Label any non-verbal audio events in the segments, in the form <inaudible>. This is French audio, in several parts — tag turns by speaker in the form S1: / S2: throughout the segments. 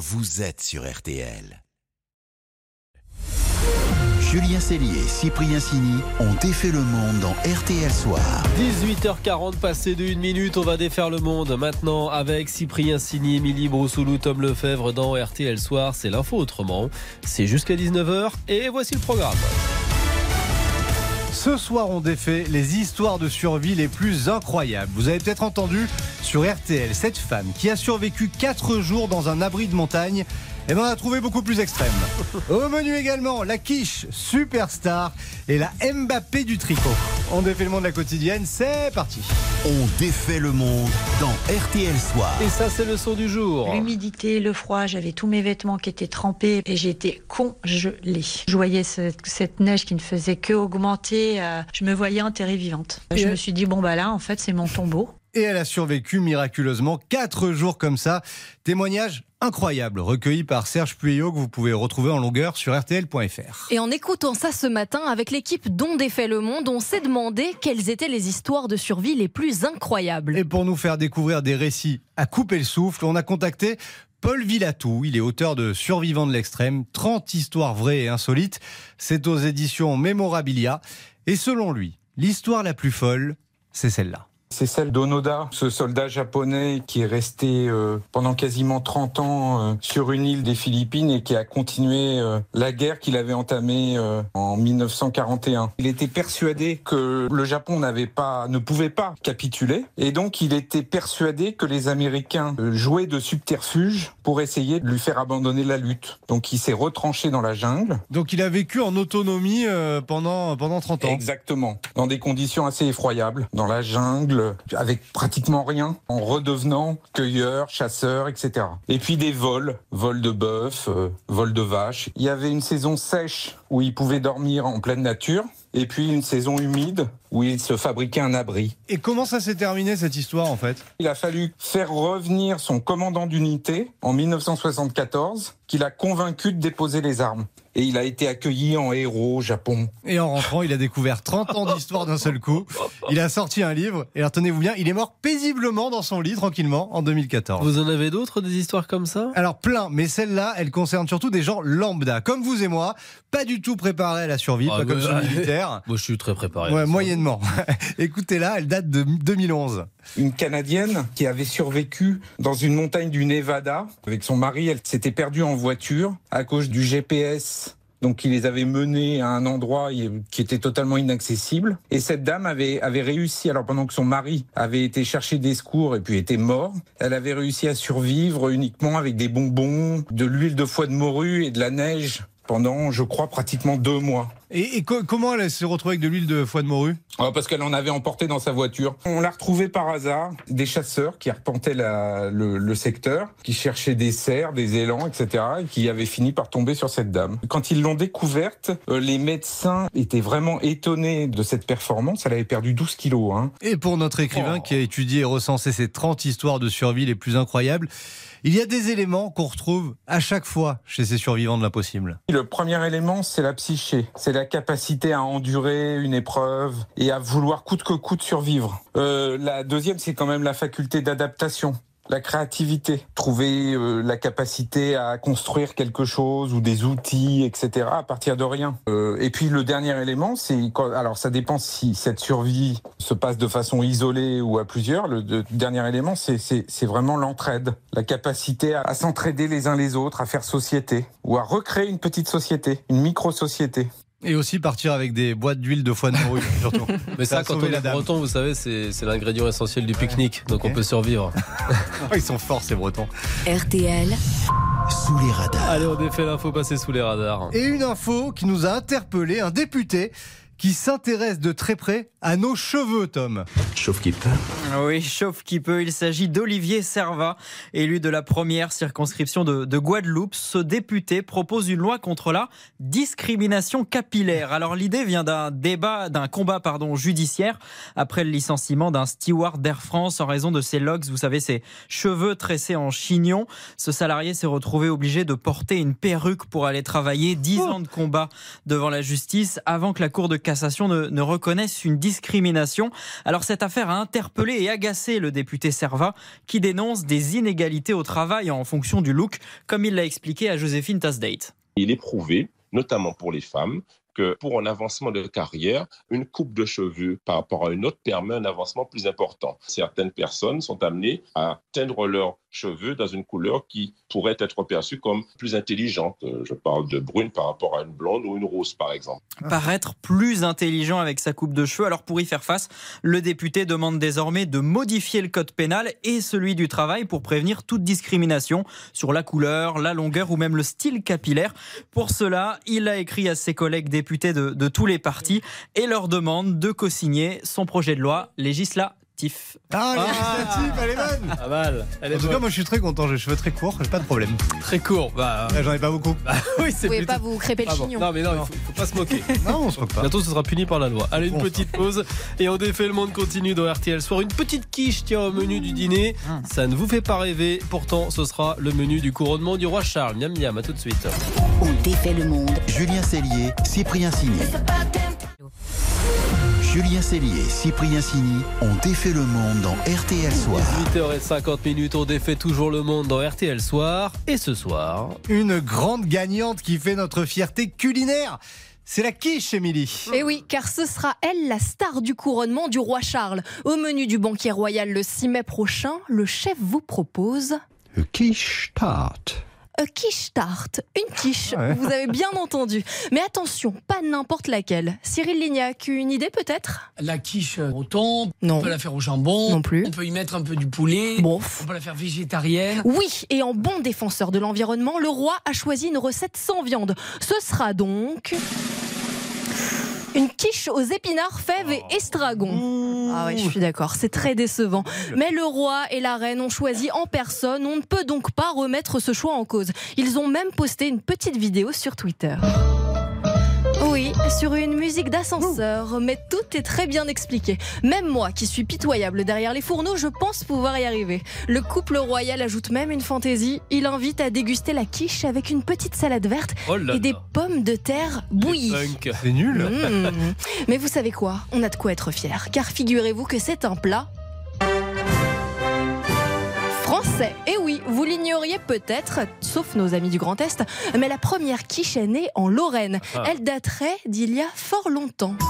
S1: vous êtes sur RTL. Julien Cellier et Cyprien Sini ont défait le monde dans RTL Soir.
S2: 18h40 passé de 1 minute, on va défaire le monde maintenant avec Cyprien Sini, Émilie Broussoulou, Tom Lefebvre dans RTL Soir. C'est l'info autrement. C'est jusqu'à 19h et voici le programme.
S3: Ce soir, on défait les histoires de survie les plus incroyables. Vous avez peut-être entendu sur RTL cette femme qui a survécu 4 jours dans un abri de montagne et ben on a trouvé beaucoup plus extrême. <laughs> Au menu également, la quiche superstar et la Mbappé du tricot. On défait le monde de la quotidienne, c'est parti.
S1: On défait le monde dans RTL Soir.
S2: Et ça, c'est le son du jour.
S4: L'humidité, le froid, j'avais tous mes vêtements qui étaient trempés et j'étais congelée. Je voyais ce- cette neige qui ne faisait que augmenter. euh, je me voyais enterrée vivante. Je me suis dit, bon, bah là, en fait, c'est mon tombeau.
S3: Et elle a survécu miraculeusement 4 jours comme ça. Témoignage incroyable recueilli par Serge Puyot que vous pouvez retrouver en longueur sur rtl.fr.
S5: Et en écoutant ça ce matin avec l'équipe dont défait le monde, on s'est demandé quelles étaient les histoires de survie les plus incroyables.
S3: Et pour nous faire découvrir des récits à couper le souffle, on a contacté Paul Villatou. Il est auteur de Survivants de l'extrême, 30 histoires vraies et insolites. C'est aux éditions Memorabilia. Et selon lui, l'histoire la plus folle, c'est celle-là.
S6: C'est celle d'Onoda, ce soldat japonais qui est resté euh, pendant quasiment 30 ans euh, sur une île des Philippines et qui a continué euh, la guerre qu'il avait entamée en 1941. Il était persuadé que le Japon n'avait pas, ne pouvait pas capituler et donc il était persuadé que les Américains jouaient de subterfuge pour essayer de lui faire abandonner la lutte. Donc il s'est retranché dans la jungle.
S3: Donc il a vécu en autonomie pendant, pendant 30 ans.
S6: Exactement. Dans des conditions assez effroyables, dans la jungle, avec pratiquement rien, en redevenant cueilleur, chasseur, etc. Et puis des vols, vols de bœuf, euh, vols de vaches. Il y avait une saison sèche où il pouvait dormir en pleine nature, et puis une saison humide où il se fabriquait un abri.
S3: Et comment ça s'est terminé cette histoire en fait?
S6: Il a fallu faire revenir son commandant d'unité en 1974, qu'il a convaincu de déposer les armes. Et il a été accueilli en héros au Japon.
S3: Et en rentrant, il a découvert 30 ans d'histoire d'un seul coup. Il a sorti un livre, et alors tenez-vous bien, il est mort paisiblement dans son lit, tranquillement, en 2014.
S2: Vous en avez d'autres, des histoires comme ça?
S3: Alors plein, mais celle-là, elle concerne surtout des gens lambda, comme vous et moi, pas du tout préparés à la survie,
S2: Ah,
S3: pas comme militaire. <laughs>
S2: Moi, je suis très préparé.
S3: Ouais, moyennement. <laughs> Écoutez-la, elle date de 2011.
S6: une Canadienne qui avait survécu dans une montagne du Nevada avec son mari. Elle s'était perdue en voiture à cause du GPS. Donc, il les avait menés à un endroit qui était totalement inaccessible. Et cette dame avait, avait réussi, alors pendant que son mari avait été chercher des secours et puis était mort, elle avait réussi à survivre uniquement avec des bonbons, de l'huile de foie de morue et de la neige pendant, je crois, pratiquement deux mois.
S3: Et, et co- comment elle s'est retrouvée avec de l'huile de foie de morue?
S6: Ah, parce qu'elle en avait emporté dans sa voiture. On l'a retrouvée par hasard, des chasseurs qui arpentaient la- le, le secteur, qui cherchaient des cerfs, des élans, etc., et qui avaient fini par tomber sur cette dame. Quand ils l'ont découverte, euh, les médecins étaient vraiment étonnés de cette performance. Elle avait perdu 12 kilos. Hein.
S3: Et pour notre écrivain
S2: Oh.
S3: qui a étudié et recensé ces 30 histoires de survie les plus incroyables, il y a des éléments qu'on retrouve à chaque fois chez ces survivants de l'impossible.
S6: Le premier élément, c'est la psyché. C'est la capacité à endurer une épreuve et à vouloir coûte que coûte survivre. Euh, la deuxième, c'est quand même la faculté d'adaptation. La créativité, trouver euh, la capacité à construire quelque chose ou des outils, etc. à partir de rien. Euh, et puis le dernier élément, c'est alors ça dépend si cette survie se passe de façon isolée ou à plusieurs. Le, de- dernier élément, c'est- vraiment l'entraide, la capacité à, à s'entraider les uns les autres, à faire société ou à recréer une petite société, une micro-société.
S3: Et aussi partir avec des boîtes d'huile de foie de morue, <laughs> surtout.
S2: Mais ça, quand on est breton, vous savez, c'est l'ingrédient essentiel du pique-nique. Donc on peut survivre. <laughs>
S3: Ils sont forts, ces Bretons.
S5: RTL,
S1: Sous les radars.
S2: Allez, on défait l'info passée sous les radars.
S3: Et une info qui nous a interpellé, un député qui s'intéresse de très près à nos cheveux, Tom.
S1: Chauffe qui peut.
S7: Oui, chauffe qui peut. Il s'agit d'Olivier Servat, élu de la première circonscription de, de Guadeloupe. Ce député propose une loi contre la discrimination capillaire. Alors l'idée vient d'un débat, d'un combat pardon judiciaire après le licenciement d'un steward d'Air France en raison de ses locks, vous savez, ses cheveux tressés en chignon. Ce salarié s'est retrouvé obligé de porter une perruque pour aller travailler. Dix ans de combat devant la justice avant que la cour de cassation ne, reconnaissent une discrimination. Alors cette affaire a interpellé et agacé le député Serva qui dénonce des inégalités au travail en fonction du look, comme il l'a expliqué à Joséphine Tasdate.
S8: Il est prouvé, notamment pour les femmes, que pour un avancement de carrière, une coupe de cheveux par rapport à une autre permet un avancement plus important. Certaines personnes sont amenées à teindre leurs cheveux dans une couleur qui pourrait être perçue comme plus intelligente. Euh, Je parle de brune par rapport à une blonde ou une rose, par exemple.
S7: Paraître plus intelligent avec sa coupe de cheveux. Alors pour y faire face, le député demande désormais de modifier le code pénal et celui du travail pour prévenir toute discrimination sur la couleur, la longueur ou même le style capillaire. Pour cela, il a écrit à ses collègues députés de, tous les partis et leur demande de co-signer son projet de loi
S3: Ah, législative, elle est bonne
S2: Pas mal. Elle est
S3: En tout cas, moi je suis très content, j'ai les cheveux très courts, j'ai pas de problème.
S2: très court. Bah,
S3: Là, J'en ai pas beaucoup. <laughs>
S2: oui, c'est
S5: Vous pouvez
S2: plutôt-
S5: pas vous crêper le
S2: Ah bon.
S5: chignon.
S2: Non, mais non, il faut, faut pas se moquer. <laughs>
S3: Non, on se moque pas.
S2: Bientôt, ce sera puni par la loi. Allez, une
S3: Bon.
S2: petite pause et on défait le monde continue dans RTL Soir. Une petite quiche, tiens, au menu du dîner.
S7: Hum.
S2: Ça ne vous fait pas rêver. Pourtant, ce sera le menu du couronnement du roi Charles. Miam, miam, à tout de suite.
S1: On défait le monde. Julien Cellier, Cyprien Signé. Julien Cellier et Cyprien Signy ont défait le monde dans RTL Soir.
S2: 8h50 minutes, on défait toujours le monde dans RTL Soir. Et ce soir,
S3: Une grande gagnante qui fait notre fierté culinaire. C'est la quiche, Émilie.
S5: Et oui, car ce sera elle la star du couronnement du roi Charles. Au menu du banquet royal le 6 mai prochain, le chef vous propose
S1: Quiche tarte.
S5: A quiche tarte, une quiche.
S3: Ouais.
S5: Vous avez bien <laughs> entendu. Mais attention, pas n'importe laquelle. Cyril Lignac, une idée peut-être?
S9: La quiche au thon,
S5: Non.
S9: on peut la faire au jambon,
S5: Non plus.
S9: on peut y mettre un peu du poulet,
S5: Bon.
S9: on peut la faire végétarienne.
S5: Oui, et en bon défenseur de l'environnement, le roi a choisi une recette sans viande. Ce sera donc une quiche aux épinards, fèves et estragon. Ah oui, je suis d'accord, c'est très décevant. Mais le roi et la reine ont choisi en personne, on ne peut donc pas remettre ce choix en cause. Ils ont même posté une petite vidéo sur Twitter. Sur une musique d'ascenseur, mais tout est très bien expliqué. Même moi, qui suis pitoyable derrière les fourneaux, je pense pouvoir y arriver. Le couple royal ajoute même une fantaisie. Il invite à déguster la quiche avec une petite salade verte
S2: oh là
S5: et des pommes de terre bouillies.
S3: C'est nul.
S5: Mmh. Mais vous savez quoi? On a de quoi être fier, car figurez-vous que c'est un plat français. Et oui, vous l'ignoriez peut-être, sauf nos amis du Grand Est, mais la première quiche est née en Lorraine.
S2: Ah.
S5: Elle daterait d'il y a fort longtemps. <laughs>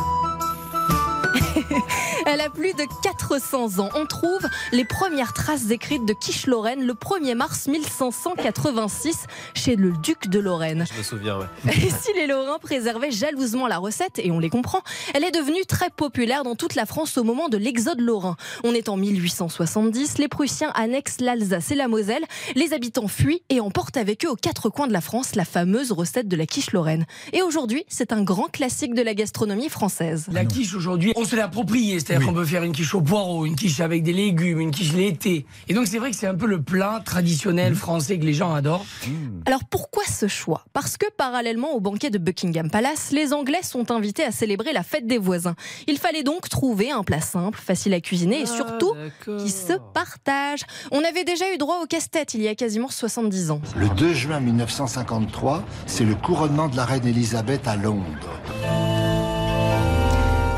S5: Elle a plus de 400 ans. On trouve les premières traces écrites de quiche Lorraine le 1er mars 1586 chez le duc de Lorraine.
S2: Je me souviens, ouais. <laughs>
S5: Et si les Lorrains préservaient jalousement la recette, et on les comprend, elle est devenue très populaire dans toute la France au moment de l'exode lorrain. On est en 1870, les Prussiens annexent l'Alsace et la Moselle, les habitants fuient et emportent avec eux aux quatre coins de la France la fameuse recette de la quiche lorraine. Et aujourd'hui, c'est un grand classique de la gastronomie française.
S9: La quiche aujourd'hui, on se l'est appropriée, c'est-à-dire qu'on peut faire une quiche au poireau, une quiche avec des légumes, une quiche laitée. Et donc c'est vrai que c'est un peu le plat traditionnel français que les gens adorent.
S5: Alors pourquoi ce choix? Parce que parallèlement au banquet de Buckingham Palace, les Anglais sont invités à célébrer la fête des voisins. Il fallait donc trouver un plat simple, facile à cuisiner et surtout qui se partage. On avait déjà eu droit au casse-tête il y a quasiment 70 ans.
S10: Le 2 juin 1953, c'est le couronnement de la reine Elisabeth à Londres.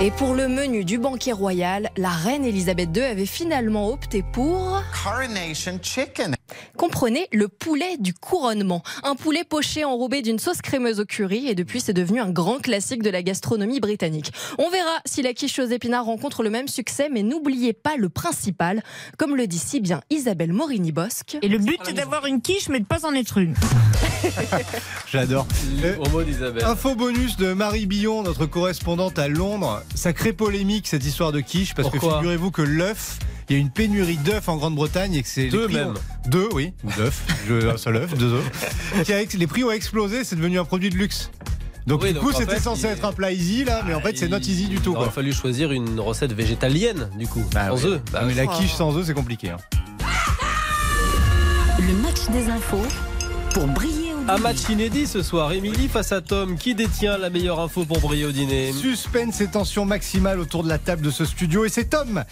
S5: Et pour le menu du banquet royal, la reine Elisabeth II avait finalement opté pour...
S10: Coronation Chicken.
S5: Comprenez le poulet du couronnement. Un poulet poché enrobé d'une sauce crémeuse au curry et depuis c'est devenu un grand classique de la gastronomie britannique. On verra si la quiche aux épinards rencontre le même succès, mais n'oubliez pas le principal, comme le dit si bien Isabelle Morini-Bosque.
S11: Et le but, c'est d'avoir une quiche, mais de pas en être une. <laughs>
S3: J'adore. Euh,
S2: Au mot d'Isabelle.
S3: Info bonus de Marie Billon, notre correspondante à Londres. Ça crée polémique cette histoire de quiche parce
S2: Pourquoi?
S3: que figurez-vous que l'œuf, il y a une pénurie d'œufs en Grande-Bretagne et que c'est les
S2: Deux
S3: ont-
S2: même.
S3: Deux, oui, d'œufs. Un seul œuf, deux œufs. <laughs> Qui a Les prix ont explosé, c'est devenu un produit de luxe. Donc
S2: Oui,
S3: du coup, c'était censé
S2: il-
S3: être un plat easy là, mais en fait, c'est not easy du tout.
S2: Il aurait
S3: Quoi.
S2: fallu choisir une recette végétalienne, du coup, sans
S3: oui.
S2: œufs. Bah
S3: Ah, mais
S2: oui.
S3: la quiche sans œufs, c'est compliqué. hein.
S11: Le match des infos pour briller au
S2: Un match inédit ce soir. Émilie face à Tom. Qui détient la meilleure info pour briller au dîner?
S3: Suspense et tension maximale autour de la table de ce studio. Et c'est Tom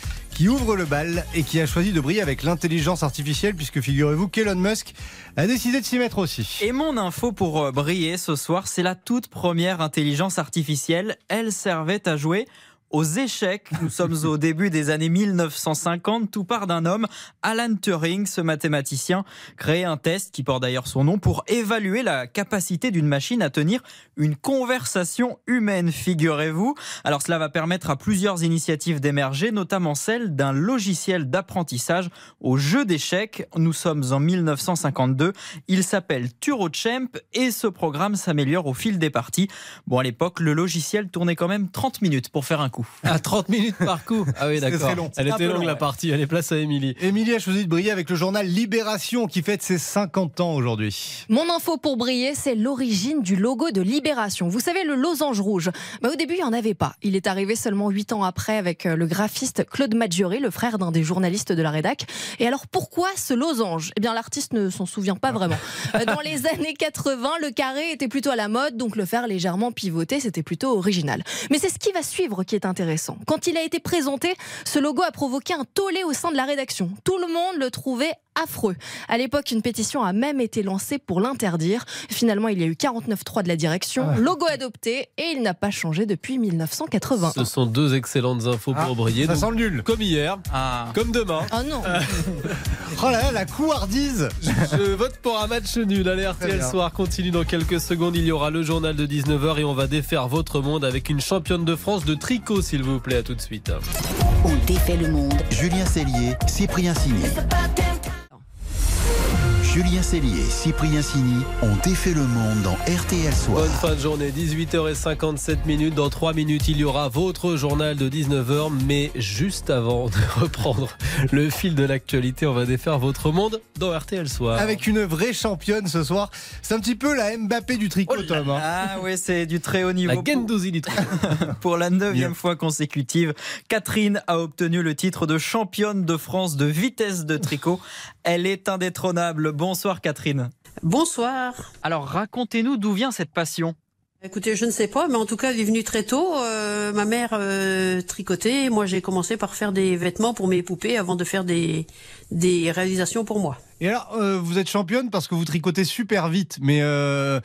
S3: qui ouvre le bal et qui a choisi de briller avec l'intelligence artificielle puisque figurez-vous qu'Elon Musk a décidé de s'y mettre aussi.
S7: Et mon info pour euh, briller ce soir, c'est la toute première intelligence artificielle. Elle servait à jouer aux échecs. Nous sommes au <laughs> début des années 1950. Tout part d'un homme, Alan Turing, ce mathématicien, créé un test qui porte d'ailleurs son nom pour évaluer la capacité d'une machine à tenir une conversation humaine, figurez-vous. Alors cela va permettre à plusieurs initiatives d'émerger, notamment celle d'un logiciel d'apprentissage au jeu d'échecs. Nous sommes en 1952. Il s'appelle TuroChamp et ce programme s'améliore au fil des parties. Bon, à l'époque, le logiciel tournait quand même 30 minutes pour faire un coup.
S2: À 30 minutes par coup. Ah oui, d'accord.
S3: très long.
S2: Elle
S7: un
S2: était longue
S7: long,
S2: la
S7: ouais.
S2: partie. Allez, place à Émilie.
S3: Émilie a choisi de briller avec le journal Libération qui fête ses 50 ans aujourd'hui.
S5: Mon info pour briller, c'est l'origine du logo de Libération. Vous savez, le losange rouge. Bah, au début, il n'y en avait pas. Il est arrivé seulement 8 ans après avec euh, le graphiste Claude Maggiore, le frère d'un des journalistes de la rédac. Et alors, pourquoi ce losange? Eh bien, l'artiste ne s'en souvient pas vraiment. <laughs> Euh, Dans les années 80, le carré était plutôt à la mode, donc le faire légèrement pivoté, c'était plutôt original. Mais c'est ce qui va suivre qui est Quand il a été présenté, ce logo a provoqué un tollé au sein de la rédaction. Tout le monde le trouvait affreux. À l'époque, une pétition a même été lancée pour l'interdire. Finalement, il y a eu 49.3 de la direction,
S3: Ah.
S5: logo adopté, et il n'a pas changé depuis 1980.
S2: Ce sont deux excellentes infos pour
S3: Ah,
S2: briller.
S3: Ça
S2: Donc,
S3: sent le nul.
S2: Comme hier,
S7: Ah.
S2: comme demain.
S5: Oh non <laughs>
S3: Oh là là, la couardise
S2: Je vote pour un match nul. Allez, RTL. Soir continue dans quelques secondes. Il y aura le journal de 19h et on va défaire votre monde avec une championne de France de tricot, s'il vous plaît. À tout de suite.
S11: On défait le monde.
S1: Julien Cellier, Cyprien Signé. Julien Cellier et Cyprien Signy ont défait le monde dans RTL Soir.
S2: Bonne fin de journée, 18h57 minutes. Dans 3 minutes, il y aura votre journal de 19h. Mais juste avant de <laughs> reprendre le fil de l'actualité, on va défaire votre monde dans RTL Soir.
S3: Avec une vraie championne ce soir. C'est un petit peu la Mbappé du tricot, Tom. hein.
S7: Ah oui, c'est du très haut niveau.
S2: la Gendouzi du tricot. <laughs>
S7: Pour la neuvième fois consécutive, Catherine a obtenu le titre de championne de France de vitesse de tricot. Elle est indétrônable. Bonsoir Catherine.
S12: Bonsoir.
S7: Alors racontez-nous d'où vient cette passion.
S12: Écoutez, je ne sais pas, mais en tout cas, elle est venue très tôt. Euh, ma mère euh, tricotait. Moi, j'ai commencé par faire des vêtements pour mes poupées avant de faire des, des réalisations pour moi.
S3: Et alors, euh, vous êtes championne parce que vous tricotez super vite. Mais euh,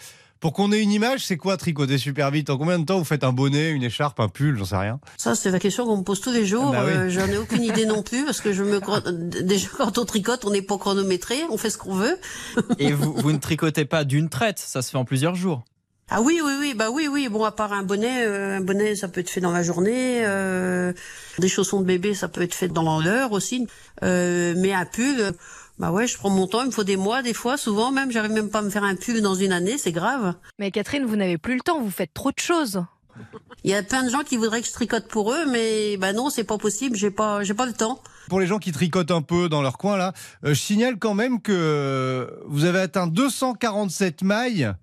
S3: pour qu'on ait une image, c'est quoi tricoter super vite? En combien de temps vous faites un bonnet, une écharpe, un pull J'en sais rien?
S12: Ça, c'est la question qu'on me pose tous les jours.
S3: Ah bah oui.
S12: Euh, J'en ai aucune idée non plus parce que je me <laughs> déjà quand on tricote, on n'est pas chronométré, on fait ce qu'on veut. <laughs>
S7: Et vous, vous ne tricotez pas d'une traite, ça se fait en plusieurs jours.
S12: Ah oui, oui, oui, bah oui, oui. Bon, à part un bonnet, euh, un bonnet, ça peut être fait dans la journée. euh, des chaussons de bébé, ça peut être fait dans l'heure aussi. Euh, mais un pull, euh, bah ouais, je prends mon temps. Il me faut des mois, des fois, souvent même. J'arrive même pas à me faire un pull dans une année, c'est grave.
S5: Mais Catherine, vous n'avez plus le temps, vous faites trop de choses.
S12: Il y a plein de gens qui voudraient que je tricote pour eux, mais bah non, c'est pas possible. J'ai pas, j'ai pas le temps.
S3: Pour les gens qui tricotent un peu dans leur coin, là, euh, je signale quand même que euh, vous avez atteint 247 mailles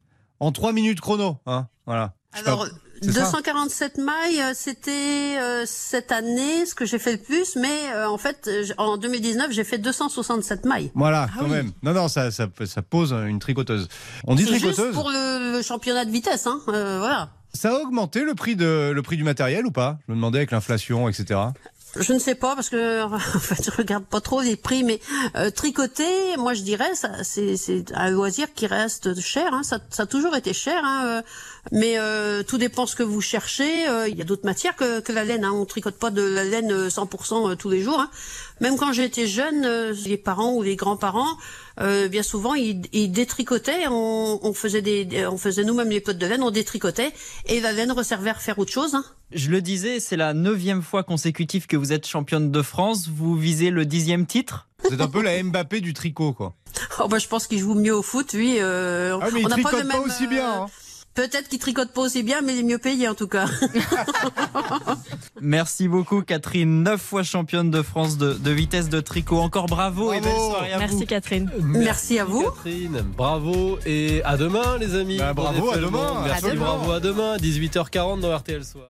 S3: en 3 minutes chrono. Hein voilà.
S12: Alors, 247 mailles, euh, c'était euh, cette année ce que j'ai fait le plus, mais euh, en fait, en 2019, j'ai fait 267 mailles.
S3: Voilà,
S12: Ah
S3: quand
S12: oui.
S3: même. Non, non, ça, ça, ça pose une tricoteuse. On dit
S12: C'est juste
S3: tricoteuse.
S12: pour le, le championnat de vitesse, hein. euh, voilà.
S3: Ça a augmenté le prix, de, le prix du matériel ou pas? Je me demandais avec l'inflation, etc.
S12: Je ne sais pas parce que <laughs> en fait, je regarde pas trop les prix, mais euh, tricoter, moi je dirais, c'est, un loisir qui reste cher. Hein, ça, ça a toujours été cher, hein, euh, mais euh, tout dépend ce que vous cherchez. euh, Il y a d'autres matières que, que la laine. Hein, on tricote pas de la laine euh, 100% euh, tous les jours. Hein. Même quand j'étais jeune, les parents ou les grands-parents, bien souvent, ils, ils détricotaient. On, on faisait des, on faisait nous-mêmes les potes de laine, on détricotait, et la laine resservait à refaire autre chose.
S7: Je le disais, c'est la neuvième fois consécutive que vous êtes championne de France. Vous visez le dixième titre?
S3: Vous êtes un peu la Mbappé du tricot, quoi.
S12: Oh bah je pense qu'il joue mieux au foot, lui. Euh,
S3: Ah, mais il
S12: on n'a
S3: tricote
S12: le
S3: pas
S12: même,
S3: aussi
S12: euh,
S3: bien. hein.
S12: Peut-être qu'il tricote pas aussi bien, mais il est mieux payé en tout cas. <laughs>
S7: Merci beaucoup Catherine, neuf fois championne de France de, de vitesse de tricot. Encore bravo, et belle
S3: Bravo.
S7: soirée à vous.
S5: Merci Catherine.
S12: Merci à vous.
S2: Catherine, bravo et à demain les amis.
S3: Bah, bravo, à demain.
S2: Merci,
S5: À demain.
S2: bravo à demain, 18h40 dans RTL Soir.